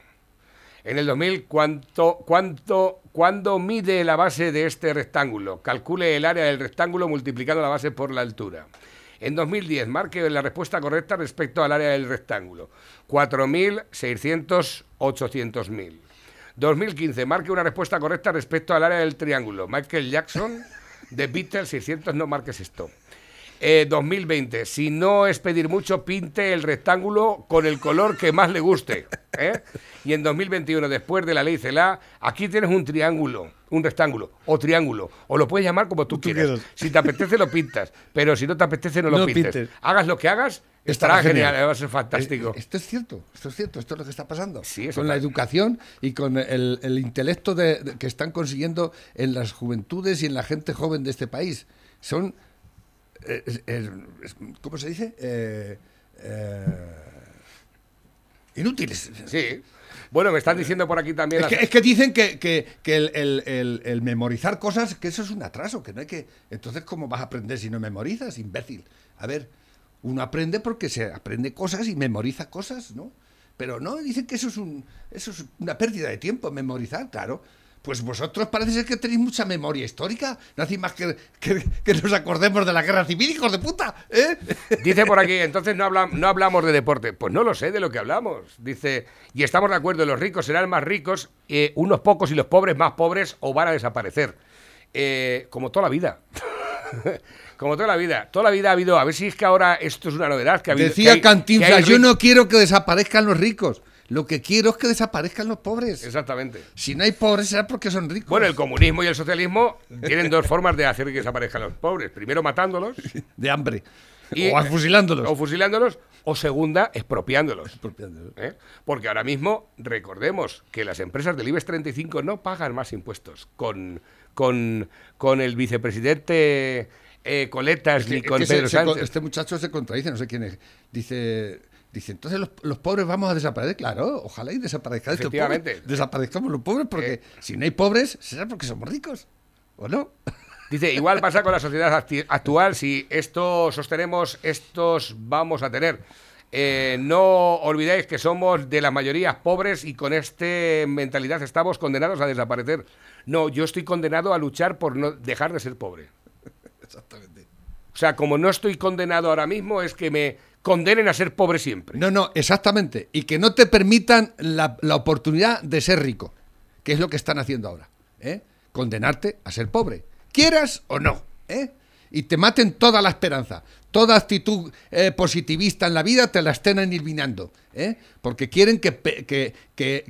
En el 2000, ¿cuánto, cuánto, ¿cuándo mide la base de este rectángulo? Calcule el área del rectángulo multiplicando la base por la altura. En 2010, marque la respuesta correcta respecto al área del rectángulo. 4.600, 800.000. 2015, marque una respuesta correcta respecto al área del triángulo. Michael Jackson, de Beatles, 600, no marques esto. Eh, 2020, si no es pedir mucho, pinte el rectángulo con el color que más le guste. ¿eh? Y en 2021, después de la ley CELA, aquí tienes un triángulo, un rectángulo, o triángulo, o lo puedes llamar como tú, quieras. Si te apetece, lo pintas, pero si no te apetece, no lo No pintes. pintes. Hagas lo que hagas, estará, Estará genial, genial. va a ser fantástico. Eh, Esto es cierto, esto es cierto, esto es lo que está pasando. Sí, con la educación y con el, el intelecto de- de- que están consiguiendo en las juventudes y en la gente joven de este país. Son, eh, es- es- es- ¿cómo se dice? Eh, eh, inútiles. Sí. Bueno, me están diciendo por aquí también... Es las- que, es que dicen que, que- que el, el- el- el memorizar cosas, que eso es un atraso, que no hay que... Entonces, ¿cómo vas a aprender si no memorizas, imbécil? A ver, uno aprende porque se aprende cosas y memoriza cosas, ¿no? Pero no, dicen que eso es, un, eso es una pérdida de tiempo, memorizar, claro. Pues vosotros parece ser que tenéis mucha memoria histórica. No hacéis más que, que, que nos acordemos de la guerra civil, hijos de puta, ¿eh? Dice por aquí, entonces no, habla- no hablamos de deporte. Pues no lo sé de lo que hablamos. Dice, y estamos de acuerdo, los ricos serán más ricos, eh, unos pocos y los pobres más pobres o van a desaparecer. Eh, como toda la vida. como toda la vida. Toda la vida ha habido, a ver si es que ahora esto es una novedad. Que ha habido, que Decía que Cantinflas, hay yo no quiero que desaparezcan los ricos. Lo que quiero es que desaparezcan los pobres. Exactamente. Si no hay pobres será porque son ricos. Bueno, el comunismo y el socialismo tienen dos formas de hacer que desaparezcan los pobres. Primero matándolos. de hambre. y- o fusilándolos. O fusilándolos. O segunda, expropiándolos. Expropiándolos. ¿eh? Porque ahora mismo, recordemos que las empresas del IBEX 35 no pagan más impuestos con, con, con el vicepresidente eh, Coletas ni Es con que se- Pedro se Sánchez. este muchacho se contradice, no sé quién es. Dice, dice entonces los, los pobres vamos a desaparecer. Claro, ojalá y desaparezcan estos pobres. Efectivamente. Desaparezcamos los pobres porque Eh. si no hay pobres será porque somos ricos. ¿O no? Dice, igual pasa con la sociedad actual, si esto sostenemos, estos vamos a tener. Eh, no olvidéis que somos de las mayorías pobres y con esta mentalidad estamos condenados a desaparecer. No, yo estoy condenado a luchar por no dejar de ser pobre. Exactamente. O sea, como no estoy condenado ahora mismo, es que me condenen a ser pobre siempre. No, no, exactamente. Y que no te permitan la, la oportunidad de ser rico, que es lo que están haciendo ahora. ¿eh? Condenarte a ser pobre, quieras o no. ¿eh? Y te maten toda la esperanza. Toda actitud eh, positivista en la vida te la estén eliminando. ¿eh? Porque quieren que, pe- que, que-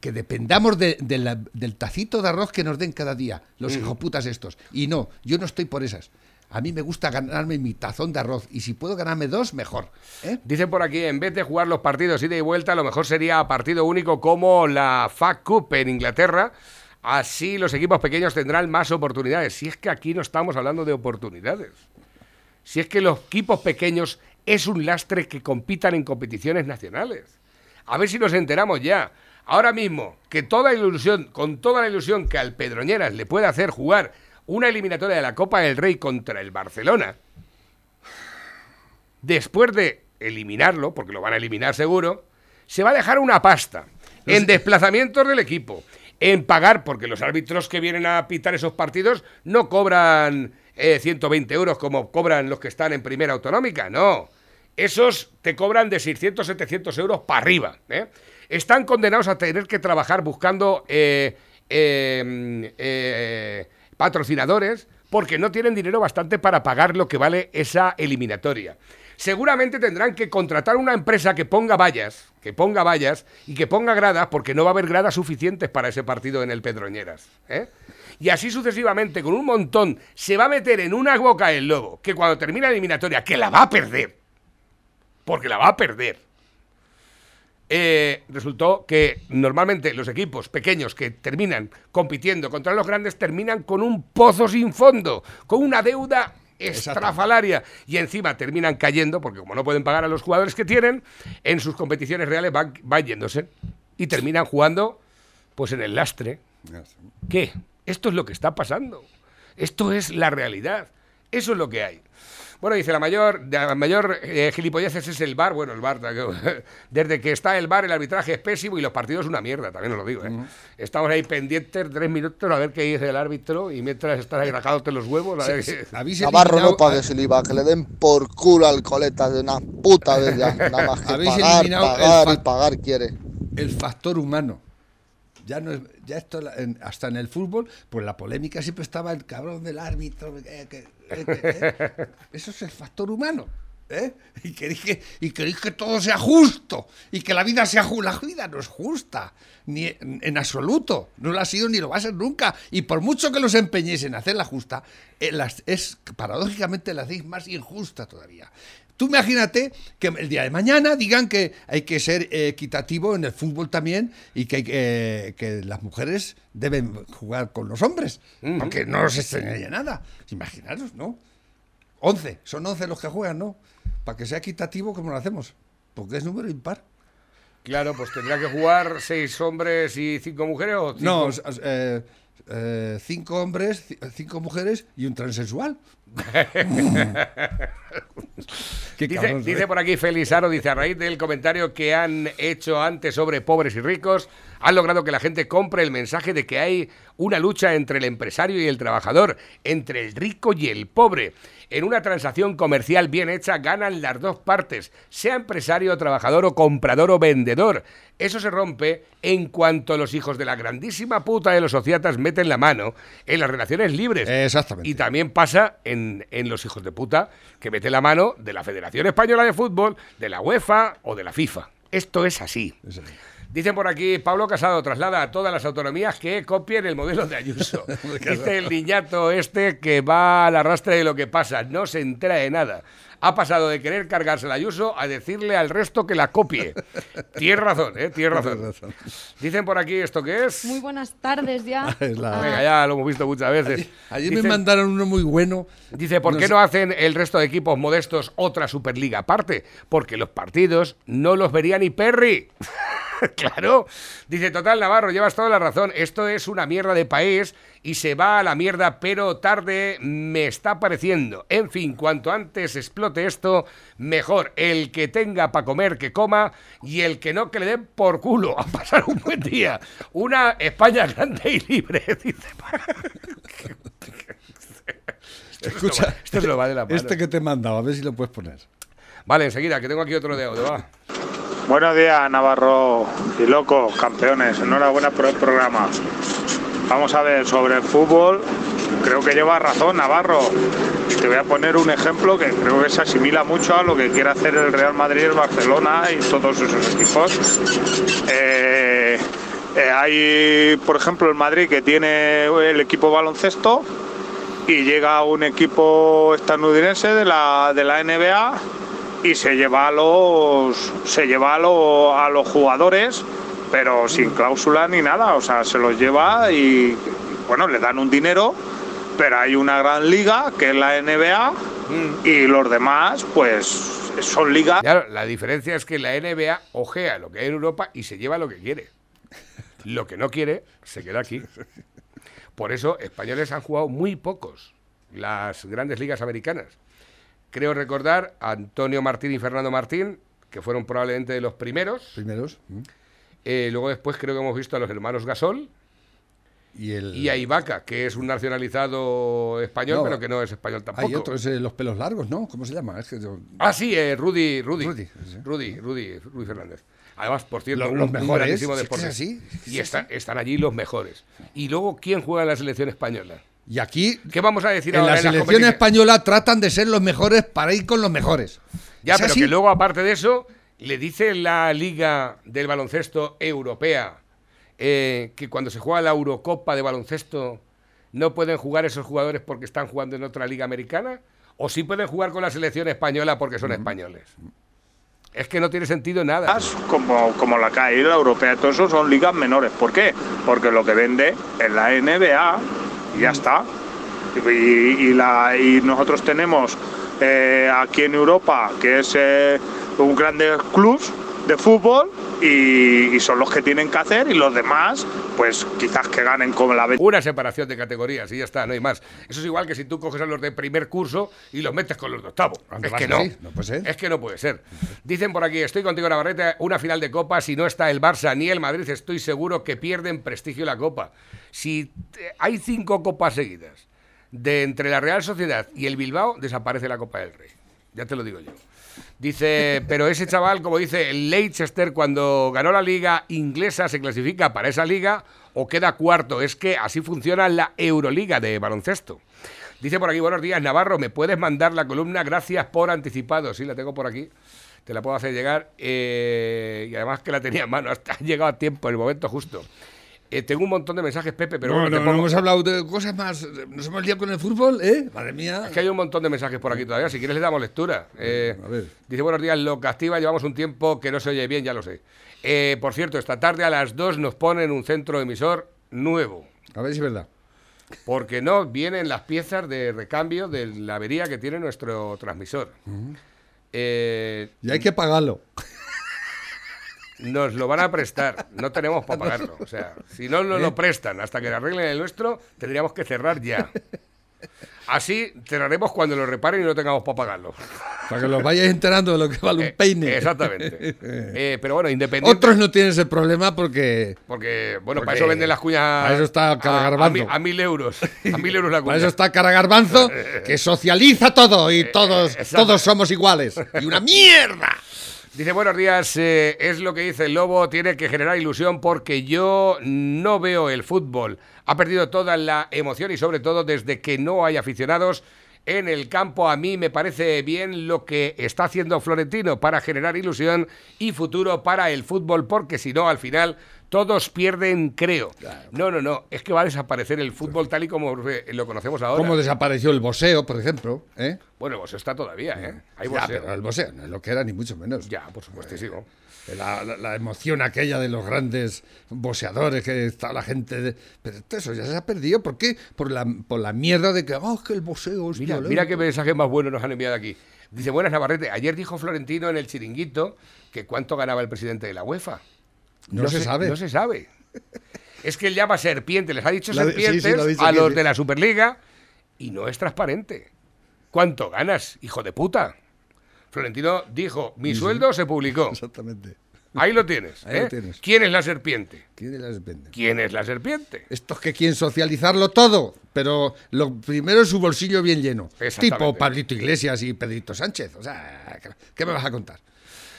que- dependamos de- de la- del tacito de arroz que nos den cada día, los hijoputas estos. Y no, yo no estoy por esas. A mí me gusta ganarme mi tazón de arroz y si puedo ganarme dos, mejor. ¿eh? Dicen por aquí, en vez de jugar los partidos ida y vuelta, lo mejor sería partido único como la FA Cup en Inglaterra. Así los equipos pequeños tendrán más oportunidades. Si es que aquí no estamos hablando de oportunidades. Si es que los equipos pequeños es un lastre que compitan en competiciones nacionales. A ver si nos enteramos ya. Ahora mismo, que toda ilusión, con toda la ilusión que al Pedroñeras le puede hacer jugar una eliminatoria de la Copa del Rey contra el Barcelona, después de eliminarlo, porque lo van a eliminar seguro, se va a dejar una pasta en desplazamientos del equipo, en pagar, porque los árbitros que vienen a pitar esos partidos no cobran eh, 120 euros como cobran los que están en primera autonómica, no. Esos te cobran de 600, 700 euros para arriba. ¿eh? Están condenados a tener que trabajar buscando eh, eh, eh, patrocinadores porque no tienen dinero bastante para pagar lo que vale esa eliminatoria. Seguramente tendrán que contratar una empresa que ponga vallas, que ponga vallas y que ponga gradas porque no va a haber gradas suficientes para ese partido en el Pedroñeras. ¿eh? Y así sucesivamente, con un montón, se va a meter en una boca el lobo que cuando termine la eliminatoria, que la va a perder, porque la va a perder. Eh, resultó que normalmente los equipos pequeños que terminan compitiendo contra los grandes terminan con un pozo sin fondo, con una deuda estrafalaria y encima terminan cayendo porque como no pueden pagar a los jugadores que tienen, en sus competiciones reales van, van yéndose y terminan jugando pues en el lastre. ¿Qué? Esto es lo que está pasando. Esto es la realidad. Eso es lo que hay. Bueno, dice la mayor, la mayor eh, gilipolleces es el bar. Bueno, el bar, desde que está el bar, el arbitraje es pésimo y los partidos una mierda, también os lo digo. ¿eh? Estamos ahí pendientes tres minutos a ver qué dice el árbitro y mientras estás ahí rajándote los huevos. A ver qué- Navarro no eliminado- pague el IVA, que le den por culo al coleta de una puta vez ya. Nada más que Habéis pagar, eliminado el pagar y fa- pagar quiere. el factor humano. Ya no es, ya esto hasta en el fútbol, pues la polémica siempre estaba el cabrón del árbitro. que- que- eh. Eso es el factor humano. ¿eh? Y queréis que, y que todo sea justo y que la vida sea justa. La vida no es justa, ni en, absoluto. No lo ha sido ni lo va a ser nunca. Y por mucho que los empeñéis en hacerla justa, eh, las- es paradójicamente la hacéis más injusta todavía. Tú imagínate que el día de mañana digan que hay que ser eh, equitativo en el fútbol también y que, que las mujeres deben jugar con los hombres, aunque no nos extrañaría nada. Imaginaros, ¿no? 11, son 11 los que juegan, ¿no? Para que sea equitativo, ¿cómo lo hacemos? Porque es número impar. Claro, pues tendrá que jugar seis hombres y cinco mujeres o cinco- No, eh, eh, cinco hombres, ci- cinco mujeres y un transexual. Dice, por aquí Felizaro, dice, a raíz del comentario que han hecho antes sobre pobres y ricos, han logrado que la gente compre el mensaje de que hay una lucha entre el empresario y el trabajador, entre el rico y el pobre. En una transacción comercial bien hecha ganan las dos partes, sea empresario, trabajador o comprador o vendedor. Eso se rompe en cuanto los hijos de la grandísima puta de los sociatas meten la mano en las relaciones libres. Exactamente. Y también pasa en, en los hijos de puta que meten la mano de la Federación Española de Fútbol, de la UEFA o de la FIFA. Esto es así. Es así. Dicen por aquí, Pablo Casado traslada a todas las autonomías que copien el modelo de Ayuso. Dice el niñato este que va al arrastre de lo que pasa, no se entera de nada. Ha pasado de querer cargarse el Ayuso a decirle al resto que la copie. Tienes razón, ¿eh? Tienes razón. Razón. Dicen por aquí, ¿esto qué es? Muy buenas tardes ya. La- Venga, ya lo hemos visto muchas veces. Ayer me mandaron uno muy bueno. Dice, ¿por No qué sé- no hacen el resto de equipos modestos otra Superliga aparte? Porque los partidos no los vería ni Perry. claro. Dice, total, Navarro, llevas toda la razón. Esto es una mierda de país y se va a la mierda, pero tarde me está pareciendo. En fin, cuanto antes explote esto, mejor. El que tenga para comer, que coma, y el que no, que le den por culo. A pasar un buen día. Una España grande y libre, dice. Escucha, se lo va de la mano. este que te he mandado, a ver si lo puedes poner. Vale, enseguida, que tengo aquí otro de audio, va. Buenos días, Navarro y Loco, campeones. Enhorabuena por el programa. Vamos a ver, sobre el fútbol, creo que lleva razón Navarro. Te voy a poner un ejemplo que creo que se asimila mucho a lo que quiere hacer el Real Madrid, el Barcelona y todos esos equipos. Eh, eh, hay, por ejemplo, el Madrid que tiene el equipo baloncesto y llega un equipo estadounidense de la, de la NBA y se lleva los se lleva a, a los jugadores pero sin cláusula ni nada o sea se los lleva y bueno le dan un dinero pero hay una gran liga que es la NBA y los demás pues son ligas Claro, la diferencia es que la NBA ojea lo que hay en Europa y se lleva lo que quiere. Lo que no quiere se queda aquí. Por eso, españoles han jugado muy pocos las grandes ligas americanas. Creo recordar a Antonio Martín y Fernando Martín, que fueron probablemente de los primeros. Primeros. ¿m? Eh, luego después creo que hemos visto a los hermanos Gasol Y, el, y a Ibaka, que es un nacionalizado español, No, pero que no es español tampoco. Hay otros, eh, los pelos largos, ¿no? ¿Cómo se llama? Es que yo- Ah, sí, eh, Rudy, Rudy, Rudy, sí. Rudy, Rudy, Rudy Fernández. Además, por cierto, Los- los mejores, es así, Y está- están allí los mejores. Y luego, ¿quién juega en la selección española? Y aquí, ¿Qué vamos a decir en ahora la en las selección española tratan de ser los mejores para ir con los mejores. Ya, ¿Es pero así? que luego, aparte de eso, le dice la Liga del Baloncesto Europea eh, que cuando se juega la Eurocopa de baloncesto no pueden jugar esos jugadores porque están jugando en otra liga americana, o sí pueden jugar con la selección española porque son españoles. Es que no tiene sentido nada. como, como la CAI, la europea, todo eso son ligas menores. ¿Por qué? Porque lo que vende es la NBA y ya está. Y, y la, y nosotros tenemos eh, aquí en Europa, que es eh, un grande club de fútbol y, y son los que tienen que hacer y los demás, pues quizás que ganen como la Una separación de categorías y ya está, no hay más. Eso es igual que si tú coges a los de primer curso y los metes con los de octavo. Es que no. puede ser. Es que no puede ser. Dicen por aquí, estoy contigo Navarrete, una final de Copa, si no está el Barça ni el Madrid, estoy seguro que pierden prestigio la Copa. Si hay cinco copas seguidas de entre la Real Sociedad y el Bilbao, desaparece la Copa del Rey. Ya te lo digo yo. Dice, pero ese chaval, como dice Leicester, cuando ganó la liga inglesa, se clasifica para esa liga o queda cuarto. Es que así funciona la Euroliga de baloncesto. Dice por aquí, buenos días, Navarro, ¿me puedes mandar la columna? Gracias por anticipado. Sí, la tengo por aquí. Te la puedo hacer llegar. eh, y además que la tenía en mano. Hasta ha llegado a tiempo, el momento justo. Eh, tengo un montón de mensajes, Pepe, pero no, bueno, no, no hemos hablado de cosas más. Nos hemos liado con el fútbol, ¿eh? Madre mía. Es que hay un montón de mensajes por aquí todavía. Si quieres, le damos lectura. Eh, A ver. Dice, buenos días, lo activa, llevamos un tiempo que no se oye bien, ya lo sé. Eh, por cierto, esta tarde a las 2 nos ponen un centro emisor nuevo. A ver si es verdad. Porque no vienen las piezas de recambio de la avería que tiene nuestro transmisor. Eh, Y hay que pagarlo. Nos lo van a prestar, no tenemos para pagarlo. O sea, si no nos lo prestan hasta que le arreglen el nuestro, tendríamos que cerrar ya. Así cerraremos cuando lo reparen y no tengamos para pagarlo. Para que los vayáis enterando de lo que vale un peine. Eh, Exactamente. Eh, pero bueno, independiente. Otros no tienen ese problema porque. Porque, bueno, Porque para eso venden las cuñas. para eso está a, Caragarbanzo. a a mil euros. A mil euros la cuña. Para eso está Caragarbanzo, que socializa todo y todos, todos somos iguales. Y una mierda. Dice, buenos días, eh, es lo que dice el Lobo, tiene que generar ilusión porque yo no veo el fútbol. Ha perdido toda la emoción y sobre todo desde que no hay aficionados en el campo. A mí me parece bien lo que está haciendo Florentino para generar ilusión y futuro para el fútbol porque si no, al final todos pierden, creo. No, no, no, es que va a desaparecer el fútbol tal y como eh, lo conocemos ahora. Cómo desapareció el boseo, por ejemplo. ¿eh? Bueno, pues está todavía, ¿eh? Hay Ya, boxeo. pero el boseo no es lo que era, ni mucho menos. Ya, por supuestísimo. La, la- la emoción aquella de los grandes boxeadores, que está la gente. de- Pero eso ya se ha perdido. ¿Por qué? Por la, por la mierda de que, oh, que el boxeo es Mira, violento". mira qué mensaje más bueno nos han enviado aquí. Dice, buenas Navarrete, ayer dijo Florentino en el chiringuito que cuánto ganaba el presidente de la UEFA. No se sabe. No se sabe. Es que él llama serpiente, les ha dicho sí, sí, serpientes lo a los de la Superliga y no es transparente. ¿Cuánto ganas, hijo de puta? Florentino dijo, mi sueldo se publicó. Exactamente. Ahí lo tienes. Ahí lo ¿eh? tienes. ¿Quién es la serpiente? ¿Quién es la serpiente? ¿Quién es la serpiente? Estos que quieren socializarlo todo, pero lo primero es su bolsillo bien lleno. Tipo Pablito Iglesias y Pedrito Sánchez. O sea, ¿qué- ¿qué me vas a contar?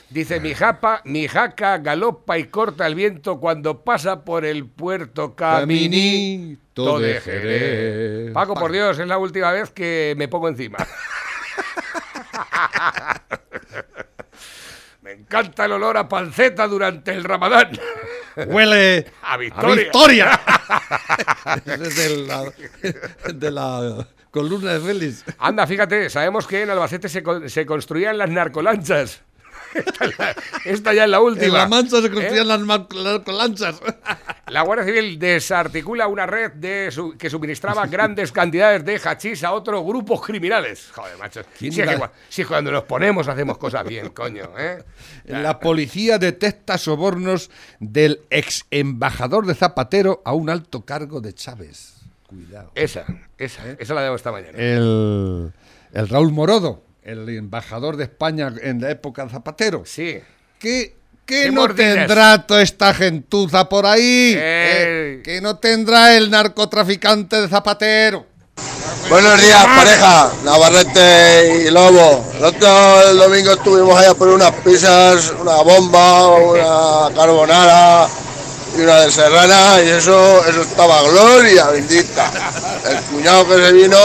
Dice, mi japa, mi jaca galopa y corta el viento cuando pasa por el puerto Caminito de Jerez. Paco, por Dios, es la última vez que me pongo encima. me encanta el olor a panceta durante el ramadán. Huele A victoria. victoria. Ese es de la, de la con Luna de Félix. Anda, fíjate, sabemos que en Albacete se, se construían las narcolanchas. Esta, ya es la última. En La Mancha se ¿Eh? construían las, mar- las lanchas. La Guardia Civil desarticula una red de su- que suministraba grandes cantidades de hachís a otros grupos criminales. Joder, macho. ¿Quién Si es, que, si cuando nos ponemos hacemos cosas bien, coño. ¿eh? La policía detecta sobornos del ex embajador de Zapatero a un alto cargo de Chávez. Cuidado. Esa, esa, esa la debo esta mañana. El, el Raúl Morodo, el embajador de España en la época de Zapatero. Sí. ¿Qué, qué ¿Qué no tendrá toda esta gentuza por ahí? Eh. ¿Eh? ¿Qué no tendrá el narcotraficante de Zapatero? Buenos días, pareja, Navarrete y Lobo. El otro el domingo estuvimos allá por unas pizzas, una bomba, una carbonara y una de serrana y eso, eso estaba gloria bendita. El cuñado que se vino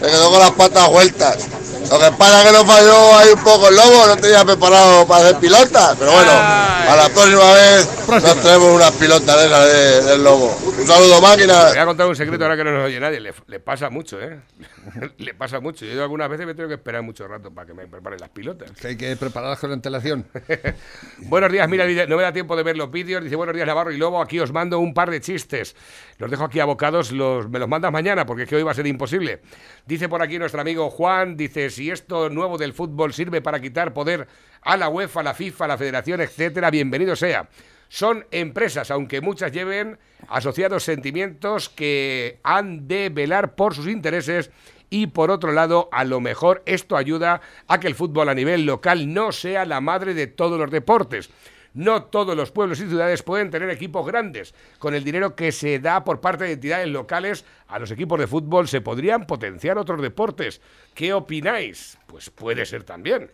se quedó con las patas vueltas. Lo que pasa es que nos falló ahí un poco el lobo, no tenía preparado para hacer pilotas, pero bueno, a la próxima vez nos traemos unas pilotas de esas de- del lobo. Un saludo máquina. Te voy a contar un secreto ahora que no nos oye nadie. Le, le pasa mucho, ¿eh? le pasa mucho. Yo algunas veces me tengo que esperar mucho rato para que me preparen las pilotas. Que hay que prepararlas con antelación. Buenos días, mira, dice, no me da tiempo de ver los vídeos. Dice, buenos días, Navarro y Lobo. Aquí os mando un par de chistes. Los dejo aquí abocados, los, me los mandas mañana porque es que hoy va a ser imposible. Dice por aquí nuestro amigo Juan, dice, si esto nuevo del fútbol sirve para quitar poder a la UEFA, a la FIFA, a la Federación, etcétera, bienvenido sea. Son empresas, aunque muchas lleven asociados sentimientos que han de velar por sus intereses y por otro lado, a lo mejor esto ayuda a que el fútbol a nivel local no sea la madre de todos los deportes. No todos los pueblos y ciudades pueden tener equipos grandes. Con el dinero que se da por parte de entidades locales a los equipos de fútbol se podrían potenciar otros deportes. ¿Qué opináis? Pues puede ser también.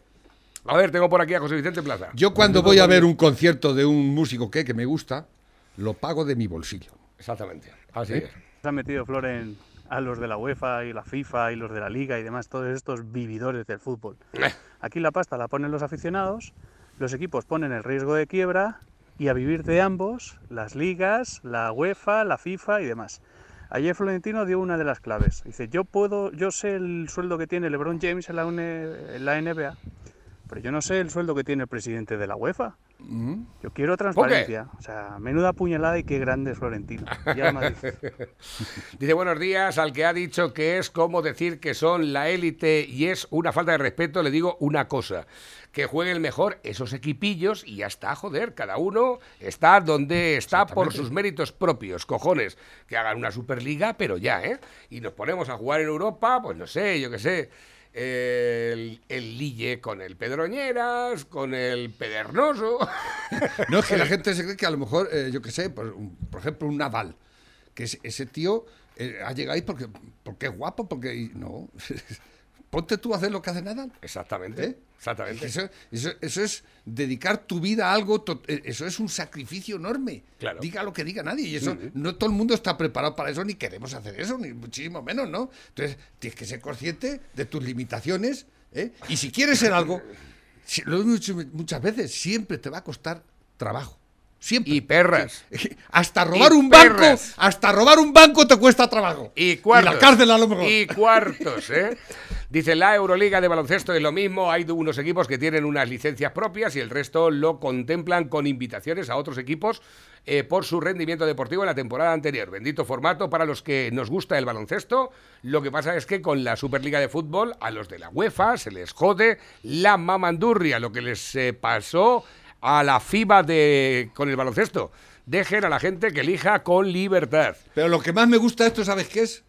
A ver, tengo por aquí a José Vicente Plaza. Yo cuando voy a ver un concierto de un músico que, que me gusta, lo pago de mi bolsillo. Exactamente. Así ¿Eh? es. Se han metido flor en, a los de la UEFA y la FIFA y los de la Liga y demás, todos estos vividores del fútbol. Aquí la pasta la ponen los aficionados, los equipos ponen el riesgo de quiebra y a vivir de ambos, las ligas, la UEFA, la FIFA y demás. Ayer Florentino dio una de las claves. Dice, yo puedo, yo sé el sueldo que tiene LeBron James en la, en la NBA, pero yo no sé el sueldo que tiene el presidente de la UEFA. Yo quiero transparencia. O sea, menuda puñalada y qué grande es Florentino. Ya. Dice buenos días al que ha dicho que es como decir que son la élite y es una falta de respeto, le digo una cosa, que jueguen mejor esos equipillos y ya está, joder, cada uno está donde está por sus méritos propios, cojones, que hagan una superliga, pero ya, ¿eh? Y nos ponemos a jugar en Europa, pues no sé, yo qué sé, el, el Lille con el Pedroñeras, con el Pedernoso. No es que la gente se cree que a lo mejor, eh, yo qué sé, por, un- por ejemplo, un Naval, que es- ese tío eh, ha llegado ahí porque, porque es guapo, porque no. Ponte tú a hacer lo que hace Nadal. Exactamente. ¿Eh? Exactamente. Eso, eso- eso es dedicar tu vida a algo, eh, eso es un sacrificio enorme. Claro. Diga lo que diga nadie. Y eso, no todo el mundo está preparado para eso, ni queremos hacer eso, ni muchísimo menos, ¿no? Entonces, tienes que ser consciente de tus limitaciones. ¿eh? Y si quieres ser algo, lo he dicho muchas veces, siempre te va a costar trabajo. Siempre. Y perras. Hasta robar Y un banco, hasta robar un banco te cuesta trabajo. Y cuartos. la cárcel a lo mejor. Y cuartos, ¿eh? Dice, la Euroliga de baloncesto es lo mismo, hay unos equipos que tienen unas licencias propias y el resto lo contemplan con invitaciones a otros equipos eh, por su rendimiento deportivo en la temporada anterior. Bendito formato para los que nos gusta el baloncesto. Lo que pasa es que con la Superliga de Fútbol a los de la UEFA se les jode la mamandurria, lo que les eh, pasó a la FIBA de, con el baloncesto. Dejen a la gente que elija con libertad. Pero lo que más me gusta de esto, ¿sabes qué es?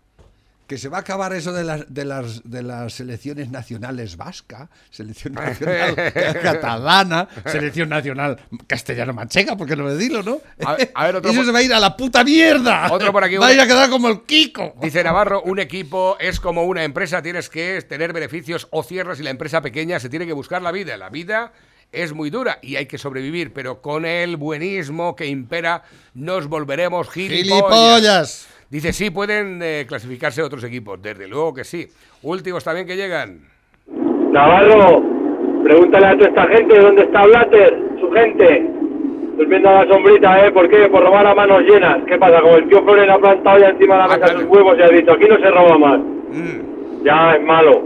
Que se va a acabar eso de las, de las, de las selecciones nacionales vasca, selección nacional catalana, selección nacional castellano-manchega, porque no decirlo, ¿no? A- a ver, otro eso por- se va a ir a la puta mierda. Otro por aquí, Va a ir a quedar como el Kiko. Dice Navarro, un equipo es como una empresa, tienes que tener beneficios o cierras y la empresa pequeña se tiene que buscar la vida. La vida es muy dura y hay que sobrevivir, pero con el buenismo que impera nos volveremos gilipollas. Gilipollas. Dice, sí, pueden eh, clasificarse otros equipos, desde luego que sí. Últimos también que llegan. Navarro, pregúntale a toda esta gente dónde está Blatter, su gente. Durmiendo a la sombrita, ¿eh? ¿Por qué? Por robar a manos llenas. ¿Qué pasa? Como el tío Flores ha plantado ya encima de la mesa sus huevos y ha dicho, aquí no se roba más. Mm. ya es malo.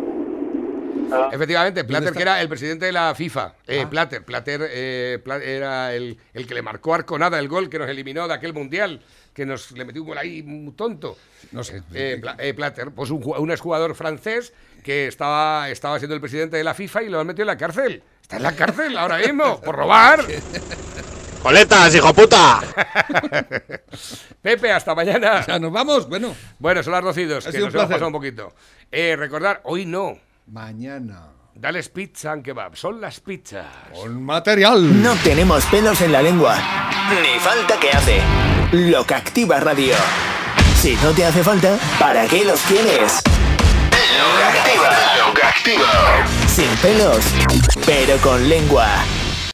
Efectivamente, Plater, que era el presidente de la FIFA. Eh, Ah. Plater, Plater eh, era el, el que le marcó Arconada el gol que nos eliminó de aquel mundial, que nos le metió un gol ahí muy tonto. No sé. Eh, Pla- eh, Plater, pues un, un exjugador francés que estaba, estaba siendo el presidente de la FIFA y lo han metido en la cárcel. Está en la cárcel ahora mismo, por robar. ¡Coletas, hijo puta! Pepe, hasta mañana. Ya nos vamos, bueno. Bueno, son las 12 y dos, Ha que nos un hemos pasado un poquito. Eh, recordar, hoy no. Mañana. Dales pizza and kebab. Son las pizzas. Con material. No tenemos pelos en la lengua. Ni falta que hace. Lo que activa radio. Si no te hace falta, ¿para qué los tienes? Lo que activa. Lo que activa. Sin pelos, pero con lengua.